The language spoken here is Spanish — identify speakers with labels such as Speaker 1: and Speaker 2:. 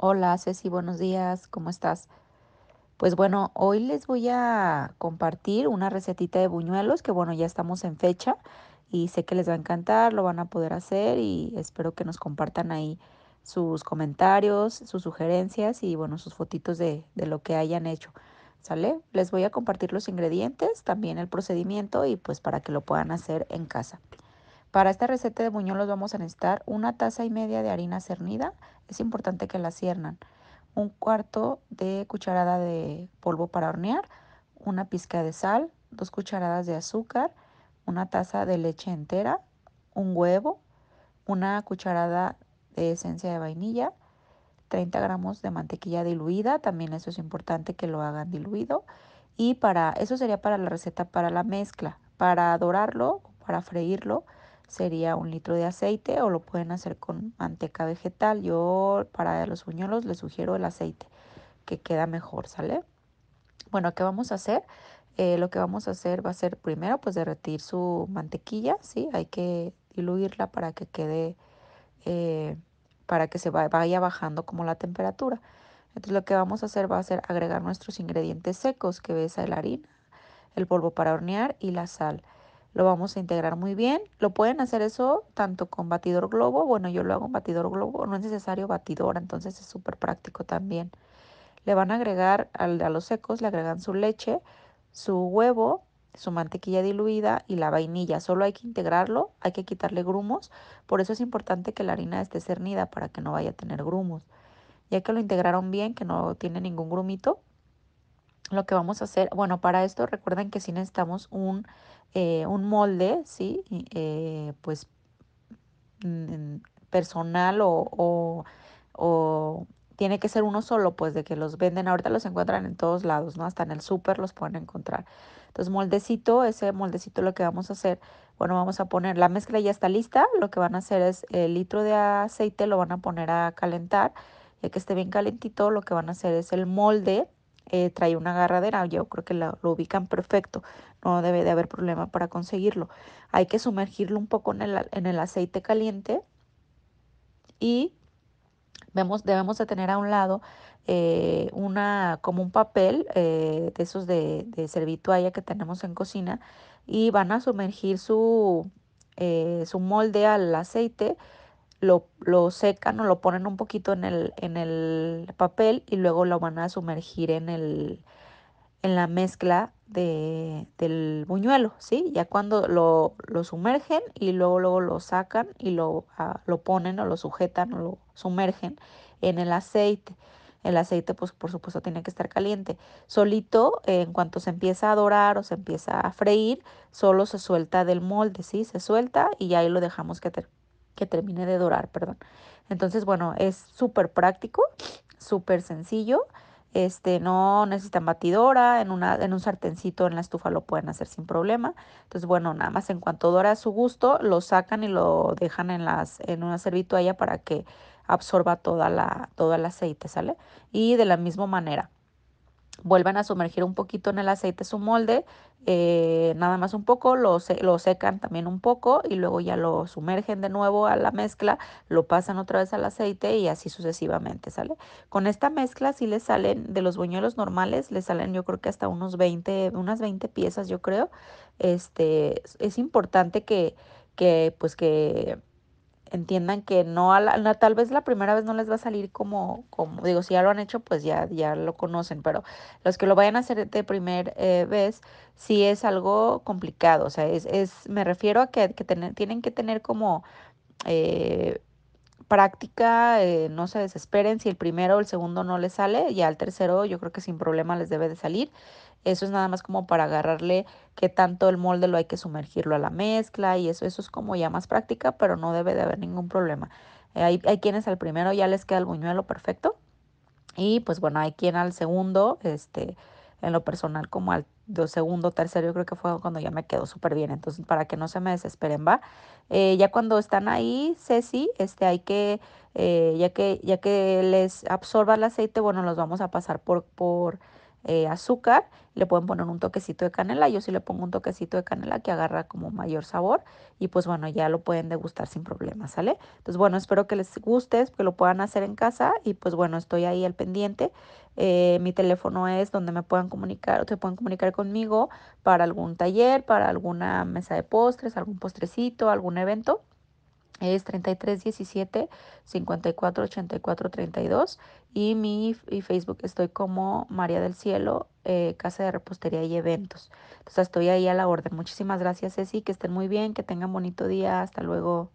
Speaker 1: Hola Ceci, buenos días, ¿cómo estás? Pues bueno, hoy les voy a compartir una recetita de buñuelos que bueno, ya estamos en fecha y sé que les va a encantar, lo van a poder hacer y espero que nos compartan ahí sus comentarios, sus sugerencias y bueno, sus fotitos de, de lo que hayan hecho, ¿sale? Les voy a compartir los ingredientes, también el procedimiento y pues para que lo puedan hacer en casa. Para esta receta de buñuelos vamos a necesitar una taza y media de harina cernida. Es importante que la ciernan. Un cuarto de cucharada de polvo para hornear, una pizca de sal, dos cucharadas de azúcar, una taza de leche entera, un huevo, una cucharada de esencia de vainilla, 30 gramos de mantequilla diluida, también eso es importante que lo hagan diluido. Y para eso sería para la receta para la mezcla. Para dorarlo, para freírlo, sería un litro de aceite o lo pueden hacer con manteca vegetal. Yo para los buñuelos les sugiero el aceite, que queda mejor, ¿sale? Bueno, ¿qué vamos a hacer? Eh, lo que vamos a hacer va a ser primero pues derretir su mantequilla, ¿sí? Hay que diluirla para que quede, eh, para que se vaya bajando como la temperatura. Entonces lo que vamos a hacer va a ser agregar nuestros ingredientes secos, que es la harina, el polvo para hornear y la sal. Lo vamos a integrar muy bien. Lo pueden hacer eso tanto con batidor globo. Bueno, yo lo hago en batidor globo. No es necesario batidora, entonces es súper práctico también. Le van a agregar a los secos, le agregan su leche, su huevo, su mantequilla diluida y la vainilla. Solo hay que integrarlo, hay que quitarle grumos. Por eso es importante que la harina esté cernida para que no vaya a tener grumos. Ya que lo integraron bien, que no tiene ningún grumito, lo que vamos a hacer, bueno, para esto recuerden que sí necesitamos un, eh, un molde, ¿sí? Eh, pues mm, personal o, o, o, tiene que ser uno solo, pues de que los venden, ahorita los encuentran en todos lados, ¿no? Hasta en el súper los pueden encontrar. Entonces, moldecito, ese moldecito lo que vamos a hacer, bueno, vamos a poner, la mezcla ya está lista, lo que van a hacer es el litro de aceite lo van a poner a calentar, ya que esté bien calentito, lo que van a hacer es el molde, eh, trae una agarradera, yo creo que lo, lo, ubican perfecto, no debe de haber problema para conseguirlo. Hay que sumergirlo un poco en el, en el aceite caliente y vemos, debemos de tener a un lado eh, una, como un papel eh, de esos de, de servitualla que tenemos en cocina y van a sumergir su, su molde al aceite lo, lo secan o lo ponen un poquito en el, en el papel y luego lo van a sumergir en, el, en la mezcla de, del buñuelo, ¿sí? Ya cuando lo, lo sumergen y luego, luego lo sacan y lo, uh, lo ponen o lo sujetan o lo sumergen en el aceite. El aceite, pues por supuesto, tiene que estar caliente. Solito, en cuanto se empieza a dorar o se empieza a freír, solo se suelta del molde, ¿sí? Se suelta y ahí lo dejamos que, que termine de dorar, perdón. Entonces, bueno, es súper práctico, súper sencillo. Este, no necesitan batidora, en, una, en un sartencito en la estufa lo pueden hacer sin problema. Entonces, bueno, nada más en cuanto dora a su gusto, lo sacan y lo dejan en, las, en una servitualla para que absorba toda la, todo el aceite, ¿sale? Y de la misma manera, vuelven a sumergir un poquito en el aceite su molde, eh, nada más un poco, lo, lo, secan también un poco y luego ya lo sumergen de nuevo a la mezcla, lo pasan otra vez al aceite y así sucesivamente, ¿sale? Con esta mezcla sí le salen, de los buñuelos normales, le salen yo creo que hasta unos 20, unas 20 piezas yo creo. Este, es importante que, que pues que entiendan que no, a la, tal vez la primera vez no les va a salir como, como, digo, si ya lo han hecho, pues ya, ya lo conocen, pero los que lo vayan a hacer de primera eh, vez, sí es algo complicado, o sea, es, es me refiero a que, que tener, tienen que tener como eh, práctica, eh, no se desesperen, si el primero o el segundo no les sale, ya el tercero yo creo que sin problema les debe de salir. Eso es nada más como para agarrarle qué tanto el molde lo hay que sumergirlo a la mezcla y eso, eso es como ya más práctica, pero no debe de haber ningún problema. Eh, hay, hay quienes al primero ya les queda el buñuelo perfecto y pues bueno, hay quien al segundo, este, en lo personal como al segundo, tercero, yo creo que fue cuando ya me quedó súper bien. Entonces, para que no se me desesperen, va. Eh, ya cuando están ahí, Ceci, este, hay que, eh, ya que, ya que les absorba el aceite, bueno, los vamos a pasar por, por eh, azúcar, le pueden poner un toquecito de canela, yo sí le pongo un toquecito de canela que agarra como mayor sabor y pues bueno, ya lo pueden degustar sin problema, ¿sale? Entonces bueno, espero que les guste, que lo puedan hacer en casa y pues bueno, estoy ahí al pendiente. Eh, mi teléfono es donde me puedan comunicar, o se pueden comunicar conmigo para algún taller, para alguna mesa de postres, algún postrecito, algún evento es 3317 54 84 32 y mi y Facebook estoy como María del Cielo, eh, Casa de Repostería y Eventos. Entonces estoy ahí a la orden. Muchísimas gracias Ceci, que estén muy bien, que tengan bonito día, hasta luego.